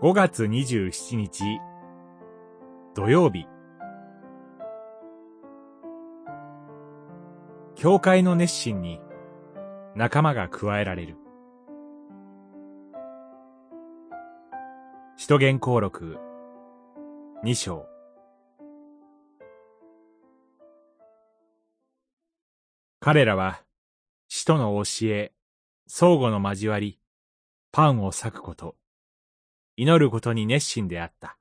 5月27日。土曜日。教会の熱心に仲間が加えられる。使徒言行録2章。彼らは使徒の教え相互の交わりパンを裂くこと。祈ることに熱心であった。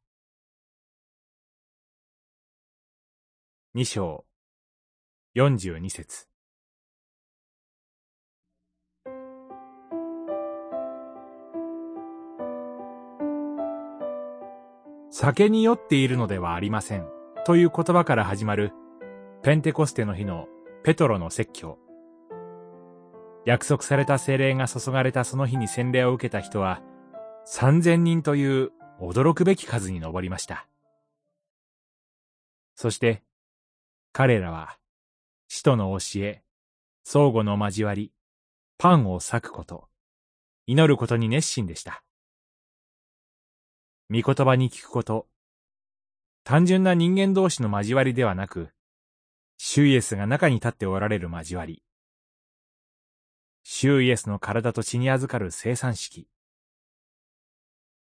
二章、四十二節。酒に酔っているのではありません。という言葉から始まる、ペンテコステの日のペトロの説教。約束された精霊が注がれたその日に洗礼を受けた人は、三千人という驚くべき数に上りました。そして、彼らは、使徒の教え、相互の交わり、パンを裂くこと、祈ることに熱心でした。御言葉に聞くこと、単純な人間同士の交わりではなく、主イエスが中に立っておられる交わり、主イエスの体と血に預かる生産式、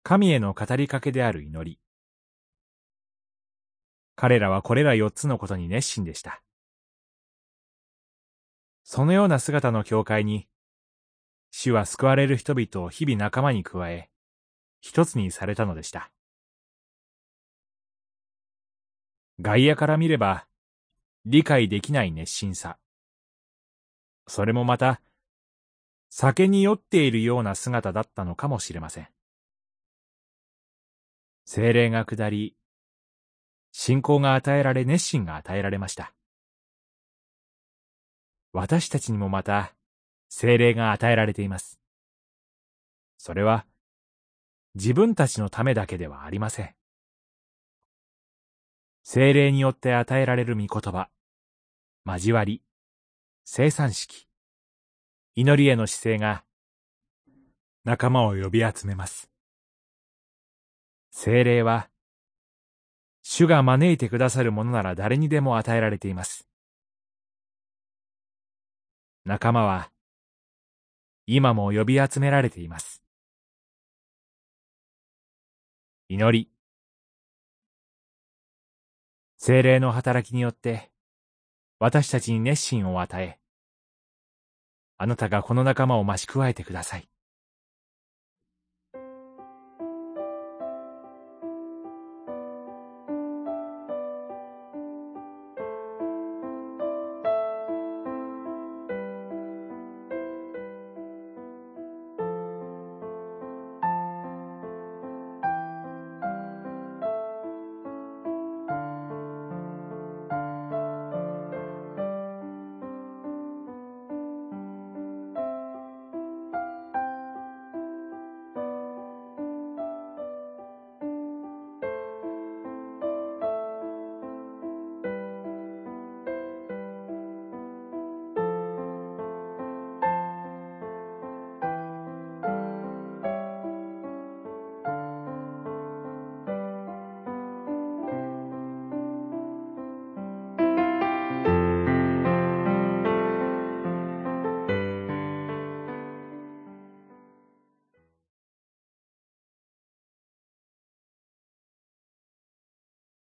神への語りかけである祈り。彼らはこれら四つのことに熱心でした。そのような姿の教会に、主は救われる人々を日々仲間に加え、一つにされたのでした。外野から見れば、理解できない熱心さ。それもまた、酒に酔っているような姿だったのかもしれません。精霊が下り、信仰が与えられ熱心が与えられました。私たちにもまた、精霊が与えられています。それは、自分たちのためだけではありません。精霊によって与えられる御言葉、交わり、生産式、祈りへの姿勢が、仲間を呼び集めます。精霊は、主が招いてくださるものなら誰にでも与えられています。仲間は、今も呼び集められています。祈り。精霊の働きによって、私たちに熱心を与え、あなたがこの仲間を増し加えてください。